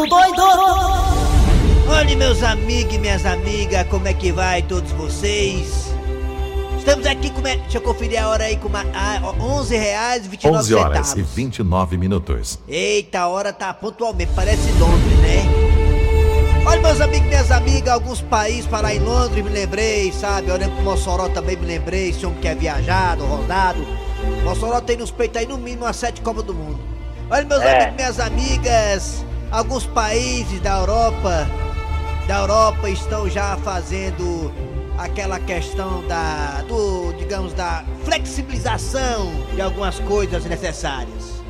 do doido! Olha, meus amigos e minhas amigas, como é que vai todos vocês? Estamos aqui com. Deixa eu conferir a hora aí com uma, ah, 11 reais e 29 11 horas e centavos. 29 minutos. Eita, a hora tá pontualmente, parece Londres, né? Olha, meus amigos e minhas amigas, alguns países para em Londres me lembrei, sabe? Olhando pro Mossoró também me lembrei, esse homem que é viajado, rodado. Mossoró tem nos peitos aí no mínimo umas sete Copas do Mundo. Olha, meus É. amigos e minhas amigas, alguns países da Europa, da Europa estão já fazendo aquela questão da, do, digamos, da flexibilização de algumas coisas necessárias.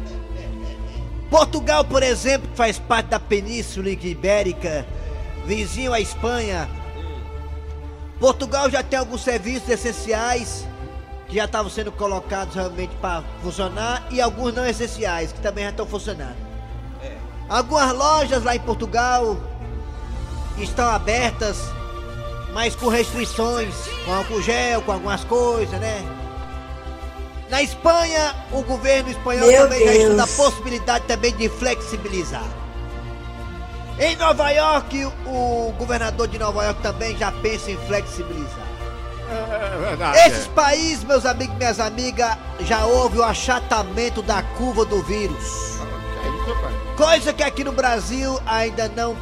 Portugal, por exemplo, que faz parte da Península Ibérica, vizinho à Espanha. Portugal já tem alguns serviços essenciais que já estavam sendo colocados realmente para funcionar e alguns não essenciais que também já estão funcionando. Algumas lojas lá em Portugal estão abertas, mas com restrições, com álcool gel, com algumas coisas, né? Na Espanha, o governo espanhol Meu também já estuda a Deus. possibilidade também de flexibilizar. Em Nova York, o governador de Nova York também já pensa em flexibilizar. É verdade. Esses países, meus amigos e minhas amigas, já houve o achatamento da curva do vírus. É. Coisa que aqui no Brasil ainda não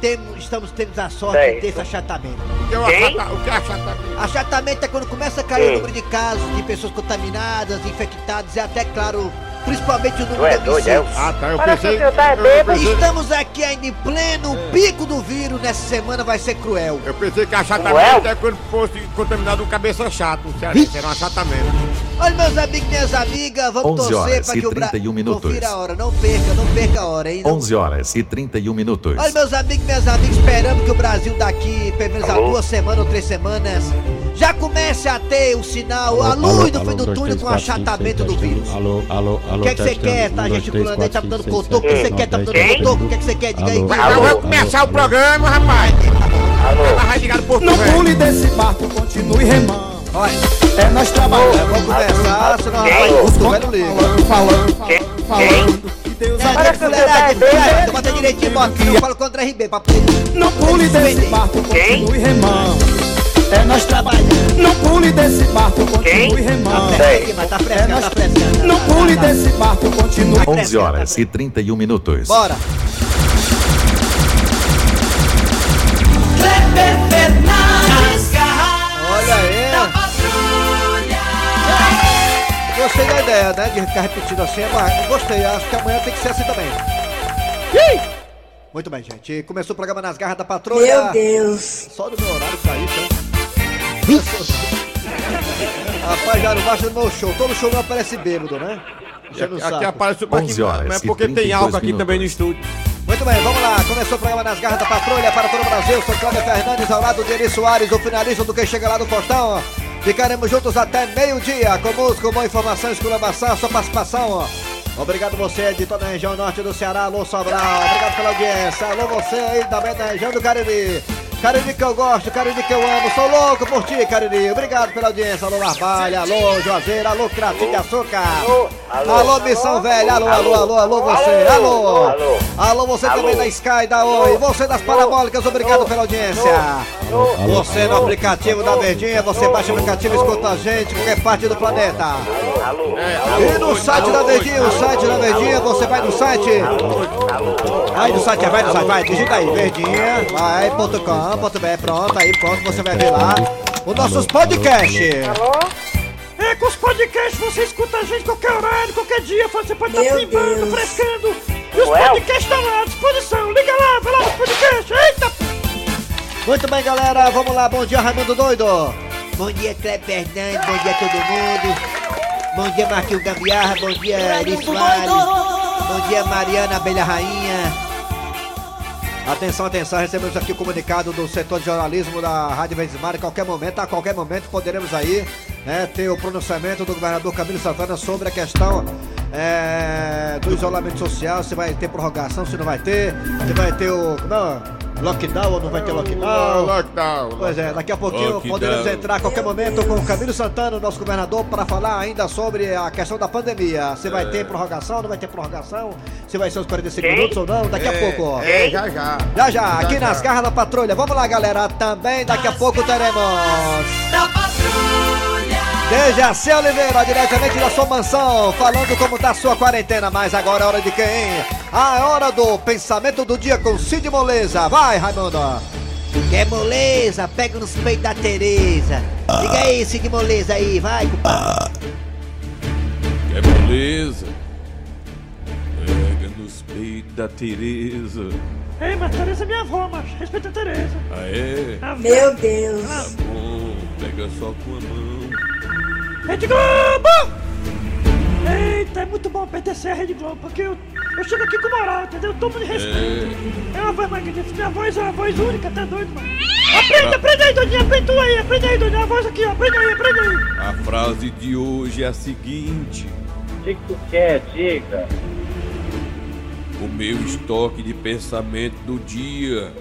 temos, estamos tendo a sorte Certo. desse achatamento. O que é o Quem? achata- o que é achatamento? Achatamento é quando começa a cair o Hum. número de casos de pessoas contaminadas, infectadas e até, claro, principalmente o Tu número é de doido, é? Ah, tá. Eu pensei. que tá eu pensei- Estamos aqui ainda em pleno pico do vírus, nessa semana vai ser cruel. Eu pensei que achatamento Ué? é quando fosse contaminado um cabeça chato. Sério, era um achatamento. Olha, meus amigos e minhas amigas, vamos 11 torcer horas para e que o Brasil. 31 minutos. Confira a hora, não perca, não perca a hora, hein? Não 11 horas e 31 minutos. Olha, meus amigos e minhas amigas, esperamos que o Brasil daqui, pelo menos há duas semanas ou três semanas, já comece a ter o sinal, a luz no fim do túnel com o achatamento do vírus. Alô, alô, alô. O que é que você quer? Tá gesticulando aí, tá me dando cotoco? O que você quer? Tá me dando cotoco? O que é que você quer? Diga aí. Vai começar o programa, rapaz. Alô? Não pule desse barco, continue remando. Olha, É nós trabalhando, vamos conversar, senão Quem? rapaz, o velho liga. falando, falando, Quem? falando, falando. Deus É, que tá bota direitinho, bota, não contra RB, pule desse barco, continue remando. É nós trabalhando. Não pule desse barco, continue Quem? remando. Tá frescando, tá frescando. Não pule desse barco, continue 11 horas e 31 minutos. Bora. Kleber Gostei da ideia, né? De ficar repetindo assim. Mas gostei, acho que amanhã tem que ser assim também. Muito bem, gente. Começou o programa Nas Garras da Patrulha. Meu Deus. Só no meu horário pra isso, né? Rapaz, já não baixa no meu show. Todo show não aparece bêbado, né? O Aqui saco. aparece o 11 horas Mas e porque tem 32 álcool aqui minutos. também no estúdio. Muito bem, vamos lá. Começou o programa Nas Garras da Patrulha para todo o Brasil. Sou Cláudio Fernandes, ao lado de Eri Soares, o finalista do Quem Chega Lá do Faustão. Ficaremos juntos até meio-dia, com música, boa informação, exclamação, sua participação. Obrigado você de toda a região norte do Ceará, alô Sobral. Obrigado pela audiência. Alô você aí também da região do Cariri. Cariri que eu gosto, Cariri que eu amo. Sou louco por ti, Cariri. Obrigado pela audiência. Alô Barbalha, alô Juazeiro, alô Cratinho de Açúcar. Alô, alô. Alô Missão Velha, alô, alô, alô, alô você. Alô, Alô. você também da Sky, da Oi. Você das parabólicas, obrigado pela audiência. Você no aplicativo da Verdinha, você baixa o aplicativo e escuta a gente qualquer parte do planeta. Alô? E no site da Verdinha, o site da Verdinha, você vai no site. Aí no site, vai no site, vai, digita aí, verdinha, vai.com.br, pronto, aí pronto, você vai ver lá os nossos podcasts. É, com os podcasts você escuta a gente qualquer horário, qualquer dia, você pode estar Deus. frescando. E os Ué? podcasts estão lá à disposição. Liga lá, vai lá nos podcasts. Eita! Muito bem, galera, vamos lá, bom dia, Raimundo Doido. Bom dia, Cleber Fernandes, bom dia a todo mundo. Bom dia, Marquinhos Gambiarra, bom dia, Eri Soares. Bom dia, Mariana Abelha Rainha. Atenção, atenção, recebemos aqui o comunicado do setor de jornalismo da Rádio Vezimar. Em qualquer momento, a qualquer momento, poderemos aí né, ter o pronunciamento do governador Camilo Santana sobre a questão é, do isolamento social, se vai ter prorrogação, se não vai ter, se vai ter o. Não, lockdown ou não vai ter lockdown. lockdown. Pois é, daqui a pouquinho Lockdown. poderemos entrar a qualquer momento com o Camilo Santana, nosso governador, para falar ainda sobre a questão da pandemia. Se vai ter prorrogação, não vai ter prorrogação, se vai ser os 45 Quem? minutos ou não, daqui a É, pouco. ó. É, já já. Já já, aqui Já, nas garras da patrulha. Vamos lá, galera. Também daqui a pouco teremos. Da patrulha. Dejaci Oliveira, diretamente da sua mansão, falando como tá sua quarentena. Mas agora é hora de quem? A hora do pensamento do dia com Cid Moleza. Vai, Raimundo. Que é moleza? Pega nos peitos da Tereza. Diga aí, Cid Moleza aí, vai, compadre. Que beleza. Pega nos peitos da Tereza. Ei, mas Tereza é minha avó, mas respeita a Tereza. Ah, é? Meu Deus. Tá bom, pega só com a mão. Rede Globo! Eita, é muito bom pertencer à Rede Globo, porque eu, eu chego aqui com moral, entendeu? Eu tomo de respeito. É uma voz magnífica, minha voz é uma voz única, tá doido, mano? Aprende, aprende aí, doidinha, aprende tu aí, aprende aí, doidinha, a voz aqui, aprende aí, aprende aí. A frase de hoje é a seguinte: O que que tu quer, diga? O meu estoque de pensamento do dia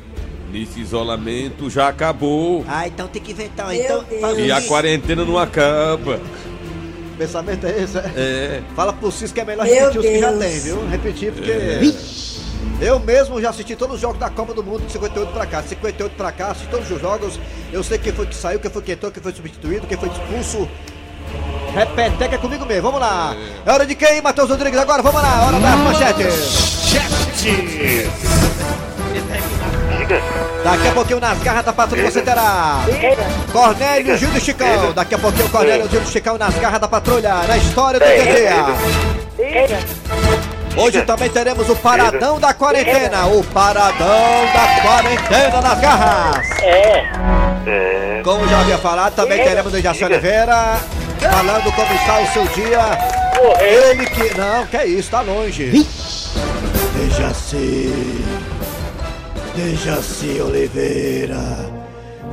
nesse isolamento já acabou. Ah, então tem que inventar. Meu Então, Deus. E a quarentena não acaba. pensamento é esse, é? É. Fala pro Cis que é melhor Meu repetir os que já tem, viu? Repetir porque. Eu mesmo já assisti todos os jogos da Copa do Mundo de 58 pra cá. De 58 pra cá, assisti todos os jogos. Eu sei quem foi que saiu, quem foi que entrou, quem foi substituído, quem foi expulso. Repeteca é comigo mesmo, vamos lá. É hora de quem, Matheus Rodrigues? Agora, vamos lá, hora das manchetes. Diga. Daqui a pouquinho nas garras da patrulha você terá Cornélio, Gil e Chicão. Daqui a pouquinho Cornélio, Gil e Chicão nas garras da patrulha, na história do dia. Hoje também teremos o Paradão da Quarentena. O Paradão da Quarentena nas garras. É. É. Como já havia falado, também teremos o Dejaci Oliveira falando como está o seu dia. Ele que. Não, que é isso, tá longe. Dejaci. Dejaci Oliveira.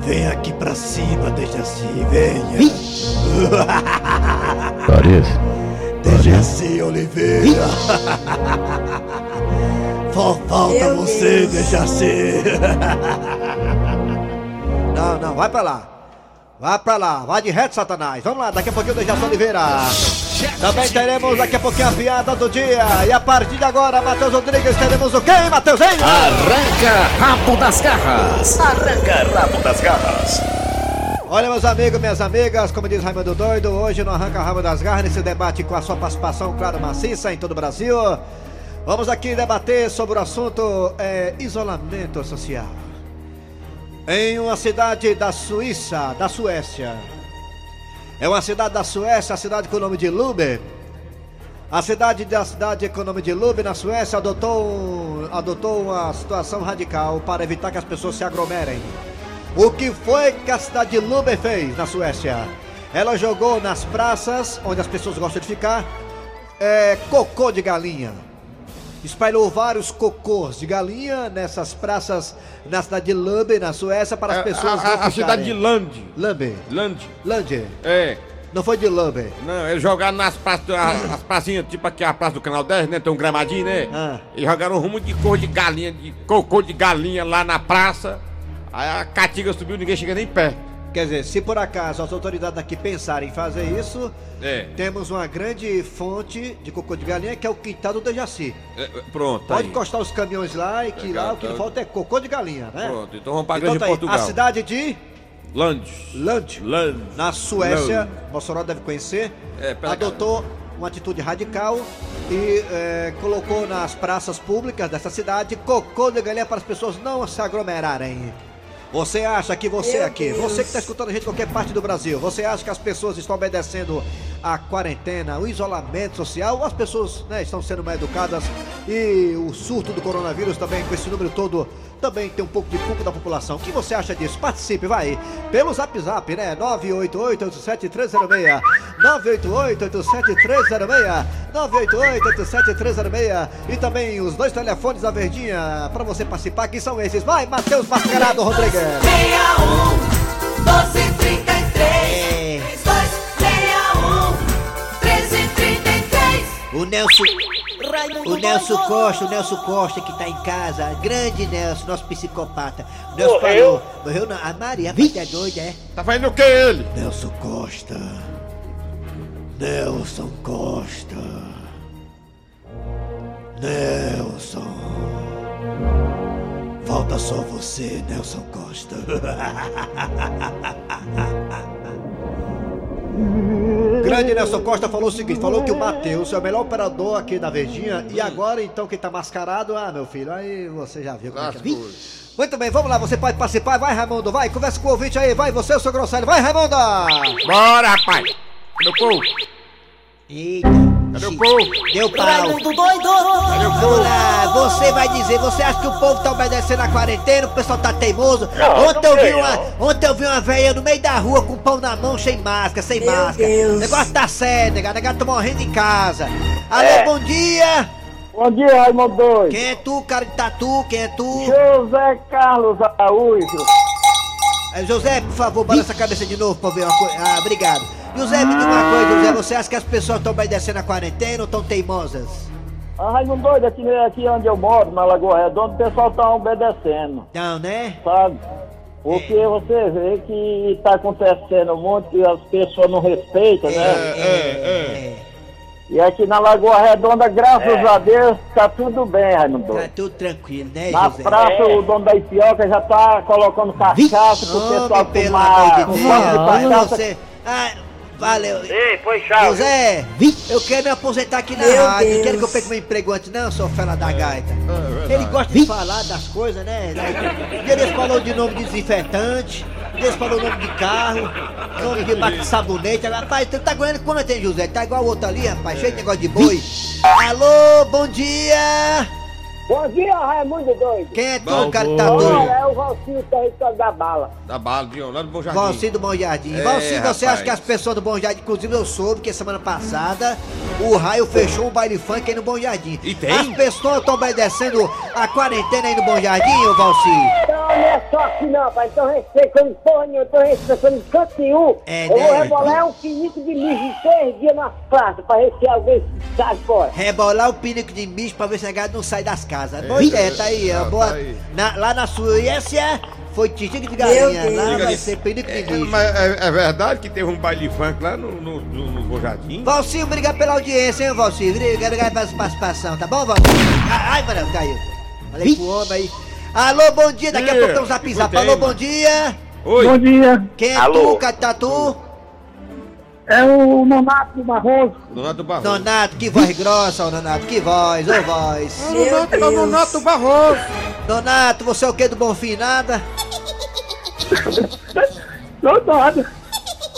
Vem aqui pra cima, Dejaci, venha. Dejaci Oliveira. Só falta Meu você, Deus. Dejaci. Não, não, vai pra lá. Vai pra lá, vai de reto, Satanás. Vamos lá, daqui a pouquinho o Dejaci Oliveira. Também teremos daqui a pouquinho a piada do dia. E a partir de agora, Matheus Rodrigues, teremos o quê, Matheus? Hein? Arranca rabo das garras. Arranca rabo das garras. Olha, meus amigos, minhas amigas, como diz Raimundo Doido, hoje no Arranca Rabo das Garras, nesse debate com a sua participação, claro, maciça em todo o Brasil. Vamos aqui debater sobre o assunto é, isolamento social. Em uma cidade da Suíça, da Suécia. É uma cidade da Suécia, a cidade com o nome de Lube. A cidade da cidade com o nome de Lube, na Suécia, adotou, adotou uma situação radical para evitar que as pessoas se aglomerem. O que foi que a cidade de Lube fez na Suécia? Ela jogou nas praças, onde as pessoas gostam de ficar, é, cocô de galinha. Espalhou vários cocôs de galinha nessas praças na cidade de Lube, na Suécia, para as É, pessoas a, a, a cidade de ficarem. Land. Lube. Land. Lande. É. Não foi de Lube. Não, eles jogaram nas praças, a- as pracinhas, tipo aqui a praça do Canal 10, né? Tem um gramadinho, né? Ah. E jogaram um rumo de cor de galinha, de cocô de galinha lá na praça. Aí a catiga subiu, ninguém chega nem perto. Quer dizer, se por acaso as autoridades aqui pensarem em fazer isso, É. temos uma grande fonte de cocô de galinha que é o quintal do Dejaci. É, é, pronto, tá Pode aí. encostar os caminhões lá e que Legal, lá o que tá. falta é cocô de galinha, né? Pronto, então vamos pra Então Grande tá Portugal. a cidade de Land. Lund, Land. na Suécia, Land. Mossoró deve conhecer, É, adotou uma atitude radical e é, colocou nas praças públicas dessa cidade cocô de galinha para as pessoas não se aglomerarem. Você acha que você Meu aqui, Deus. você que está escutando a gente em qualquer parte do Brasil, você acha que as pessoas estão obedecendo a quarentena, o isolamento social, ou as pessoas né, estão sendo mal educadas e o surto do coronavírus também, com esse número todo, também tem um pouco de culpa da população. O que você acha disso? Participe, vai, pelo zap zap, né? 988-87306, 988-87306, 988-87306 e também os dois telefones da Verdinha para você participar, que são esses. Vai, Matheus Mascarado Rodrigues. 61 1233 É. 3261 1333 O Nelson O Nelson Costa, o Nelson Costa que tá em casa. Grande Nelson, nosso psicopata. O Nelson Morreu? falou. Morreu não. A Maria, rapaz, é doida, é? Tá fazendo o que ele? Nelson Costa. Nelson Costa. Nelson. Falta só você, Nelson Costa. Grande Nelson Costa falou o seguinte: falou que o Matheus é o melhor operador aqui da Verdinha. E agora, então, quem tá mascarado, ah, meu filho, aí você já viu como é que é. Muito bem, vamos lá, você pode participar, vai Raimundo, vai, conversa com o ouvinte aí, vai você, o seu grosseiro, vai Raimundo! Bora, rapaz! O povo? Eita, Cadê o povo? deu pau. Raimundo doido. Cadê o povo? lá, você vai dizer, você acha que o povo tá obedecendo a quarentena, o pessoal tá teimoso? Não, ontem, não eu vi uma, não. ontem eu vi uma velha no meio da rua com pão na mão, sem máscara, sem Meu máscara. Deus. O negócio tá sério, negado, o negado tá morrendo em casa. Alô, É. bom dia! Bom dia, Raimundo Doido. Quem é tu, cara de tatu? Quem é tu? José Carlos Araújo. É, José, por favor, balança a cabeça de novo pra ver uma coisa. Ah, obrigado. José, me diga uma coisa, José, você acha que as pessoas estão obedecendo a quarentena ou estão teimosas? Ah, Raimundo Doido, aqui, aqui onde eu moro, na Lagoa Redonda, o pessoal tá obedecendo, Não, né? sabe? Porque você vê que tá acontecendo muito, que as pessoas não respeitam, né? é, é. E aqui na Lagoa Redonda, graças a Deus, tá tudo bem, Raimundo Tá tudo tranquilo, né, Na José? praça, o dono da Ipioca já tá colocando cachaça pro pessoal Homem, pelo tomar amor de Deus. você. Ah, valeu. Ei, foi chave. José, eu quero me aposentar aqui na Meu rádio. Não Deus. quero que eu pegue meu emprego antes, não, seu fela da gaita. verdade. Ele gosta de falar das coisas, né? Dia Eles falou de nome de desinfetante, eles falou nome de carro, nome de de sabonete. Rapaz, tu tá ganhando quanto, hein, José? Tá igual o outro ali, rapaz, cheio de negócio de boi. Alô, bom dia! Bom dia, Raimundo Doido. Quem é tu, Bom, cara que bom. tá doido? Olha, é o Valcinho Território da Bala. Da bala, de lá do Bom Jardim. Valci do Bom Jardim. É, Valci, você rapaz. acha que as pessoas do Bom Jardim, inclusive eu soube que semana passada o Raio fechou um baile funk aí no Bom Jardim. E tem? As pessoas estão obedecendo a quarentena aí no Bom Jardim, ô Valci? Não, não é só aqui não, pai. Então respeitando porra nenhuma, tô respeitando em canto nenhum. É, eu né? vou rebolar um pinico de mijo em três dias nas praças pra ver se alguém sai fora. Rebolar o pinico de mijo pra ver se a gado não sai das casas. Boa ideia, tá aí. ó, tá boa. aí. Na- lá na Suécia foi tijique de galinha. Lá vai ser pinico de É, mijo. mas é, é verdade que teve um baile funk lá no, no, no, no Jardim? Valci, obrigado pela audiência, hein, Valci? Obrigado, pela participação, tá bom, Valci? Ah, Ai, mano, caiu. Falei pro homem aí. Alô, bom dia, daqui a pouco tem um zap zap. Alô, bom dia. Oi. dia. Quem é Alô? tu, Catatu? É o Nonato Barroso. Donato Barroso. Nonato, que voz grossa, ô Nonato, que voz, ô voz. Meu Donato, Deus. Donato Barroso. Nonato, você é o que do Bonfim? Nada? Não, nada.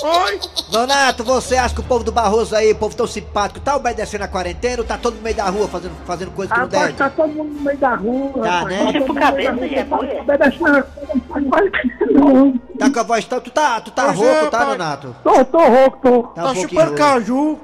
Oi. Nonato, você acha que o povo do Barroso aí, o povo tão simpático, tá obedecendo a quarentena ou tá todo no meio da rua fazendo, fazendo coisa que não deve? tá todo mundo no meio da rua. Tá, rapaz. né? mundo cabeça, é tá. Não. Tá com a voz tão. Tu tá, tu tá Pois rouco, é, tá, pai. Nonato? Tô, tô rouco, tô. Tá um pouquinho rouco. caju.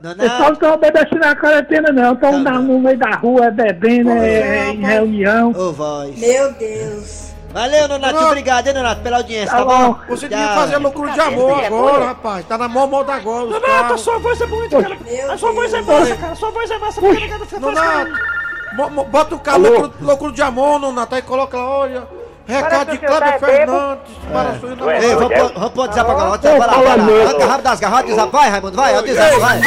Nonato, estão obedecendo a quarentena, não. Estão no meio da rua, bebendo, é, em reunião. ô voz. Meu Deus. Valeu, Nonato, Não. obrigado, hein, Nonato, pela audiência, tá, Tá bom? bom. Você devia fazer loucura de amor agora, rapaz. Tá na mão moda agora. os Nonato, a carros. sua voz é bonita, cara. Meu A sua voz é massa, cara. A sua voz é massa, a fica Nonato, bo- bo- bota o carro loucura de amor, Nonato. Aí coloca, olha. Recado de Cláudio Fernandes. Para sua Ei, vamos pôr- vamos o WhatsApp agora, WhatsApp, vai lá, vai lá. Arranca rápido das garras, WhatsApp, vai, Raimundo, vai, WhatsApp, vai.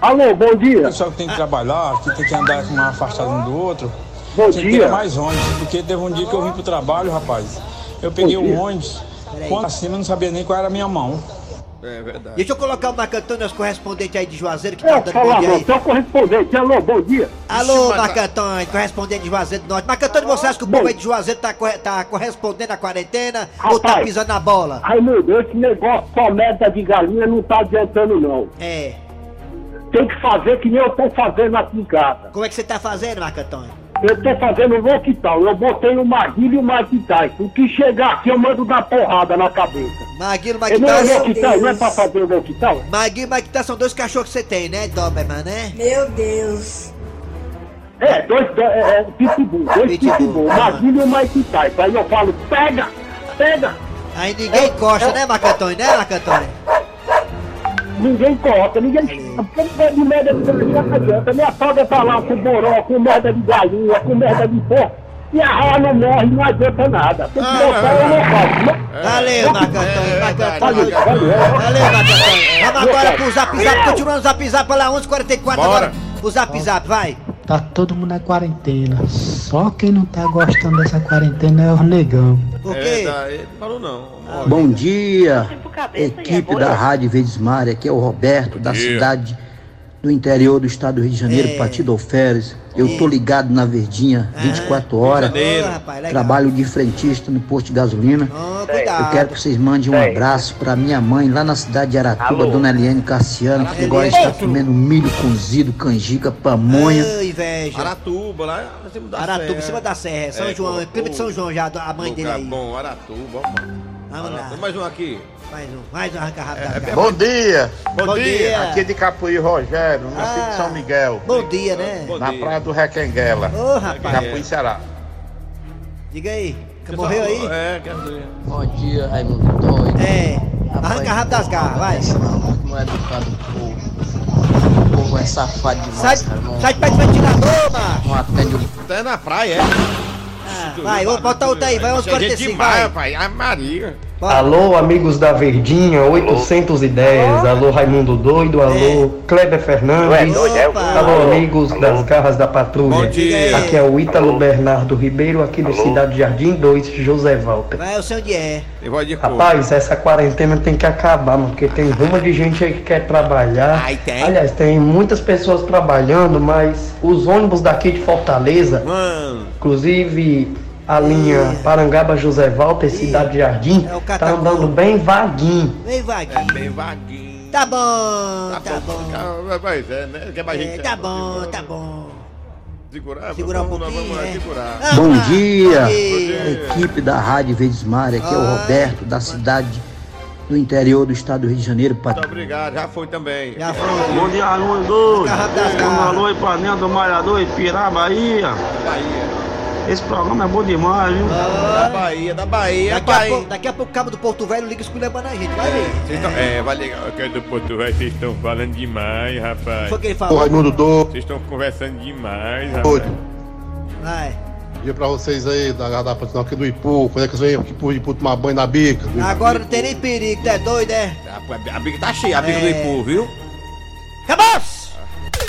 Alô, bom dia. O pessoal que tem que trabalhar, que tem que andar com uma afastada um do outro, Bom tinha dia. mais ônibus, porque teve um dia que eu vim pro trabalho, rapaz. Eu peguei Bom um dia. ônibus, quando acima eu não sabia nem qual era a minha mão. É verdade. Deixa eu colocar o Marco Antônio, nosso correspondente aí de Juazeiro, que tá É, dando bom fala, dia não, aí. seu correspondente. Alô, bom dia. Alô, Marco Antônio, correspondente de Juazeiro do Norte. Marco Antônio, você acha que o povo aí de Juazeiro tá, corre- tá correspondendo à quarentena ou tá Rapaz. pisando na bola? Raimundo, esse negócio só merda de galinha não tá adiantando, não. É. Tem que fazer que nem eu tô fazendo aqui em casa. Como é que você tá fazendo, Marco Antônio? Eu tô fazendo um loquital. Eu botei o Maguila e o Mike Tyson. O que chegar aqui eu mando dar porrada na cabeça. Maguilo, Eu Mike não é Tyson. loquital, não é pra fazer o loquital? Maguilo, Mike Tyson são dois cachorros que você tem, né, Doberman, né? Meu Deus. É, dois, é, é, pitbull, dois Pitbull, pitbull, o tá. Maguila e o Mike Tyson. Aí eu falo, pega, pega. Aí ninguém encosta, né, Marco Antônio, né, Marco Antônio? Ninguém corta, ninguém. Porque de merda de galinha não adianta. Minha sogra tá lá com boró, com merda de galinha, com merda de porco. E a raia não morre, não adianta nada. Tem que botar eu não faço. Valeu, Marco Antônio, Marco Antônio. Valeu, valeu. Valeu, Marco Antônio. Vamos agora pro Zap Zap, continuando o Zap Zap lá, 11h44 agora. O Zap Zap, vai. Tá todo mundo na quarentena. Só quem não tá gostando dessa quarentena é o negão. Por É, tá, ele não falou não. Bom dia, equipe da Rádio Verdes Mar, aqui é o Roberto, da cidade do interior do estado do Rio de Janeiro, É. Partido Alferes. Eu tô ligado na Verdinha 24 horas, Ô, rapaz, trabalho de frentista no posto de gasolina. Ó, Eu quero que vocês mandem um abraço pra minha mãe lá na cidade de Aratuba, Alô? Dona Eliane Cassiano, que agora está comendo milho cozido, canjica, pamonha. Ô, inveja. Aratuba, lá em cima da Aratuba, serra. em cima da serra. São É, João, pô, clima de São João já, a mãe dele aí. bom, Aratuba, lá. Vamos lá. Aratuba. Mais um aqui. Mais um, mais um arranca-rabo da garra. Bom dia! Bom dia. Aqui é de Capuí Rogério, no município de São Miguel. Bom dia, né? Bom na dia. praia do Requenguela. Ô, rapaz. Capuí, Ceará. Diga aí. Que morreu aí? É, quer dizer. Bom dia, Raimundo Doido. É. Arranca rabo das garras, vai. Não é educado o povo. O povo é safado Sai, demais, cara. Não, sai de perto do ventilador, macho. não atende o Tá na praia, é? Vai, ô, bota outra aí, vai, uns Gente 45, demais, vai. rapaz. A Maria. Bora. Alô, amigos da Verdinha, 810. Alô, Raimundo Doido. Alô, Kleber Fernandes. Opa. Alô, amigos das garras da patrulha. Bom dia. Aqui é o Ítalo Bernardo Ribeiro, aqui do Cidade Jardim 2, José Walter. Vai, eu sei onde é. Vai de cor. Rapaz, essa quarentena tem que acabar, mano, porque tem uma de gente aí que quer trabalhar. Ai, tem. Aliás, tem muitas pessoas trabalhando, mas os ônibus daqui de Fortaleza, Mano. Inclusive a linha Parangaba José Walter, Cidade Jardim, É tá andando bem vaguinho. Vem, vai. É bem vaguinho. Tá bom, tá bom. Tá é, né? Quer mais É, gente? tá bom, tá bom. Segurar, Segurar um vamos, pouquinho, Vamos lá, é. segurar. Ah, Bom dia, Bom dia. equipe da Rádio Verdes Mar, aqui é o. Roberto, da cidade do interior do estado do Rio de Janeiro, Pat- Muito obrigado, já foi também. Já foi. Bom dia, Um garras. alô dentro do Malhador e Pirá, Bahia. Bahia. Esse programa é bom demais, viu? Da Bahia, da Bahia, Daqui a, Bahia. pouco, daqui a pouco o cabo do Porto Velho liga esculhambando a gente, vai ver. Vocês tão- É, vai ligar. Eu quero do Porto Velho, vocês estão falando demais, rapaz. Foi o que ele Ô, falou. Raimundo Doido. Vocês estão conversando demais, rapaz. Doido. Vai. Dia pra vocês aí, da Garda Patinal aqui do Ipu. Quando é que vocês vêm aqui pro Ipu tomar banho na bica? Agora não tem nem perigo, tá doido, é? A, a bica tá cheia, a bica do É. Ipu, viu? Acabou!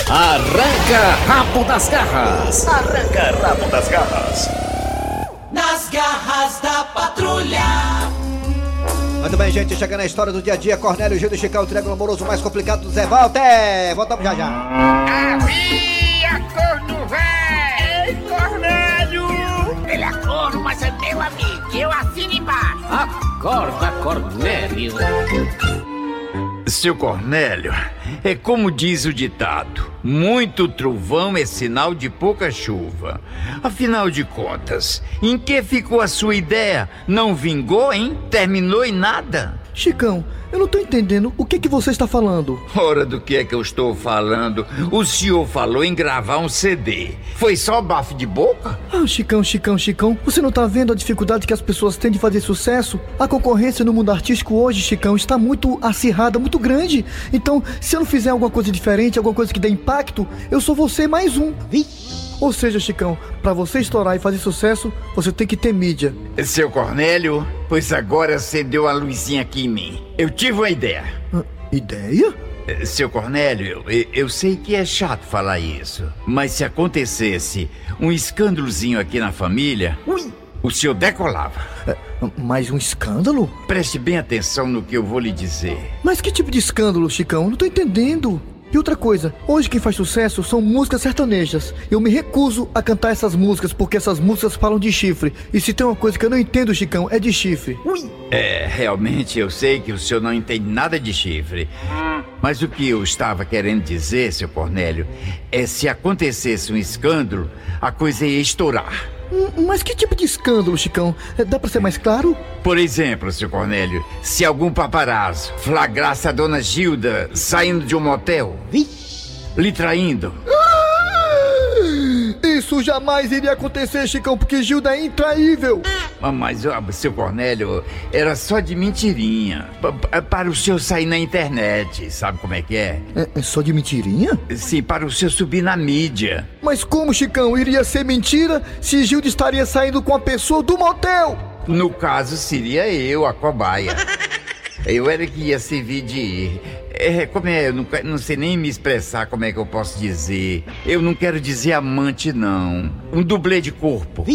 Arranca rabo das garras. Arranca rabo das garras. Nas garras da patrulha. Muito bem, gente, chegando na história do dia a dia, Cornélio Gil do Chicão, o triângulo amoroso mais complicado do Zé Walter. Voltamos já já. Havia corno velho! Ei, Cornélio! Ele é corno, mas é meu amigo. Eu assino embaixo. Acorda, Cornélio. Seu Cornélio, é como diz o ditado: muito trovão é sinal de pouca chuva. Afinal de contas, em que ficou a sua ideia? Não vingou, hein? Terminou em nada? Chicão, eu não tô entendendo o que que você está falando. Ora, do que é que eu estou falando? O senhor falou em gravar um CD. Foi só bafo de boca? Ah, Chicão, Chicão, Chicão, você não tá vendo a dificuldade que as pessoas têm de fazer sucesso? A concorrência no mundo artístico hoje, Chicão, está muito acirrada, muito grande. Então, se eu não fizer alguma coisa diferente, alguma coisa que dê impacto, eu sou você mais um. Ou seja, Chicão, pra você estourar e fazer sucesso, você tem que ter mídia. Seu Cornélio, pois agora acendeu a luzinha aqui em mim. Eu tive uma ideia. Ideia? Eh, Seu Cornélio, eu, eu sei que é chato falar isso, mas se acontecesse um escândalozinho aqui na família, o senhor decolava. mais um escândalo? Preste bem atenção no que eu vou lhe dizer. Mas que tipo de escândalo, Chicão? Não tô entendendo. E outra coisa, hoje quem faz sucesso são músicas sertanejas. Eu me recuso a cantar essas músicas porque essas músicas falam de chifre. E se tem uma coisa que eu não entendo, Chicão, é de chifre. É, realmente eu sei que o senhor não entende nada de chifre. Mas o que eu estava querendo dizer, seu Cornélio, é se acontecesse um escândalo, a coisa ia estourar. Hum, Mas que tipo de escândalo, Chicão? É, Dá pra ser mais claro? Por exemplo, seu Cornélio, se algum paparazzo flagrasse a dona Gilda saindo de um motel, lhe traindo. Isso Isso jamais iria acontecer, Chicão, porque Gilda é intraível. Ah, Mas, ó, seu Cornélio, era só de mentirinha. Pa- Para o senhor sair na internet, sabe como é que é? É, é só de mentirinha? Sim, para o senhor subir na mídia. Mas como, Chicão, iria ser mentira se Gilda estaria saindo com a pessoa do motel? No caso, seria eu, a cobaia. Eu era que ia servir de. É, como é? Eu não, não sei nem me expressar como é que eu posso dizer. Eu não quero dizer amante, não. Um dublê de corpo.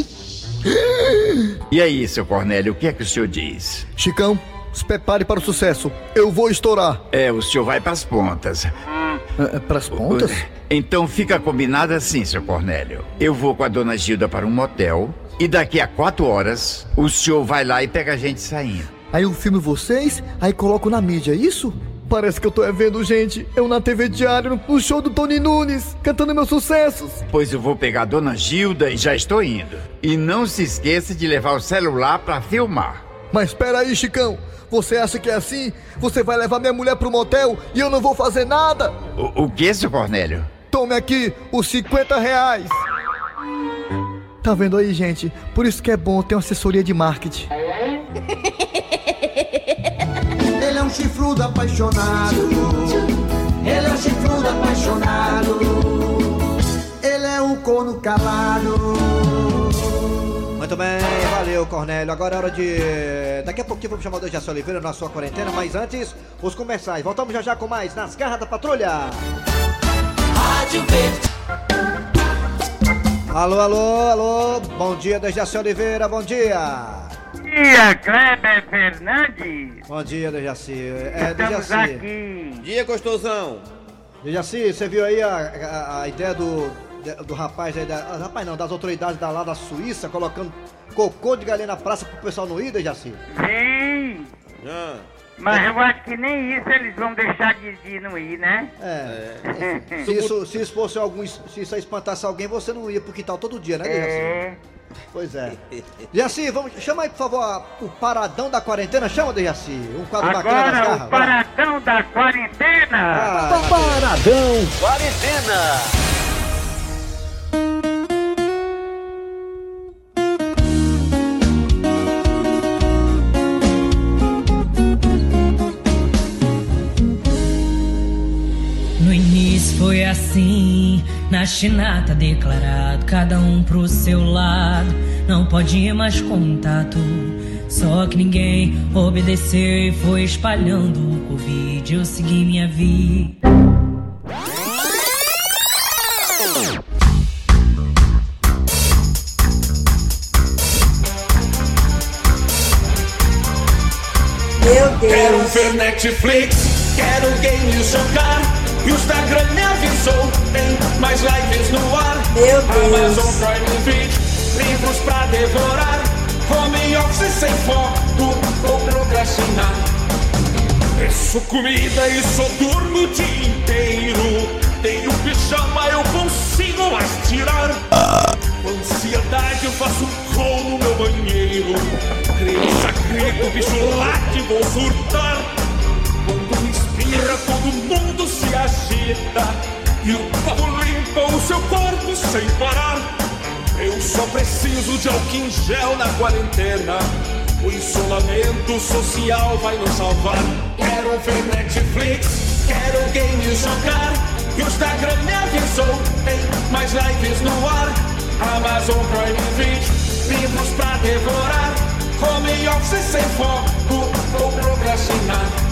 E aí, seu Cornélio, o que é que o senhor diz? Chicão, se prepare para o sucesso. Eu vou estourar. É, o senhor vai pras pontas. É, pras pontas? Então fica combinado assim, seu Cornélio. Eu vou com a dona Gilda para um motel e daqui a quatro horas o senhor vai lá e pega a gente saindo. Aí eu filmo vocês, aí coloco na mídia, é isso? Parece que eu tô é vendo gente, eu na TV Diário, no show do Tony Nunes, cantando meus sucessos. Pois eu vou pegar a dona Gilda e já estou indo. E não se esqueça de levar o celular para filmar. Mas espera aí, Chicão. Você acha que é assim? Você vai levar minha mulher pro motel e eu não vou fazer nada? O, o que, seu Cornélio? Tome aqui os 50 reais. Tá vendo aí, gente? Por isso que é bom ter uma assessoria de marketing. Ele é um chifrudo apaixonado. Ele é um chifrudo apaixonado. Ele é um corno calado. Muito bem, valeu, Cornélio. Agora é hora de. Daqui a pouquinho vamos chamar o Dejaci Oliveira na sua quarentena, mas antes, os comerciais. Voltamos já já com mais nas garras da patrulha. Rádio Verde. Alô, alô, alô. Bom dia, Dejaci Oliveira, bom dia. Dia, Kleber Fernandes. Bom dia, Dejaci. É, Estamos Dejaci. aqui. Dia, gostosão. Dejaci, você viu aí a, a, a ideia do, do rapaz aí, da, ah, rapaz não, das autoridades da, lá da Suíça, colocando cocô de galinha na praça pro pessoal não ir, Dejaci? Sim, mas eu acho que nem isso eles vão deixar de, de não ir, né? É. Se isso, se isso fosse algum. Se isso espantasse alguém, você não ia pro quintal todo dia, né, Dejaci? É. Pois é. Dejaci, vamos. Chama aí, por favor, a- o paradão da quarentena. Chama, Dejaci. Um quadro bacana das Agora garras. o paradão da quarentena. Ah, Paradão Quarentena. No início foi assim, na China tá declarado, cada um pro seu lado, não pode ir mais contato. Só que ninguém obedeceu e foi espalhando o Covid, eu segui minha vida. Meu Quero Deus. ver Netflix, quero games jogar. E o Instagram me avisou, tem mais lives no ar. Meu Deus. Amazon Prime Video, livros pra devorar. Home office sem foco ou procrastinar. Peço comida e só durmo o dia inteiro. Tenho pijama, eu consigo mais tirar. Com ansiedade eu faço um no meu banheiro. Criança grita, bicho late, vou surtar. Agita. E o povo limpa o seu corpo sem parar. Eu só preciso de em gel na quarentena. O isolamento social vai nos salvar. Quero ver Netflix, quero games jogar. E o Instagram me avisou, tem mais lives no ar. Amazon Prime Video, livros pra devorar. Home office sem foco ou procrastinar.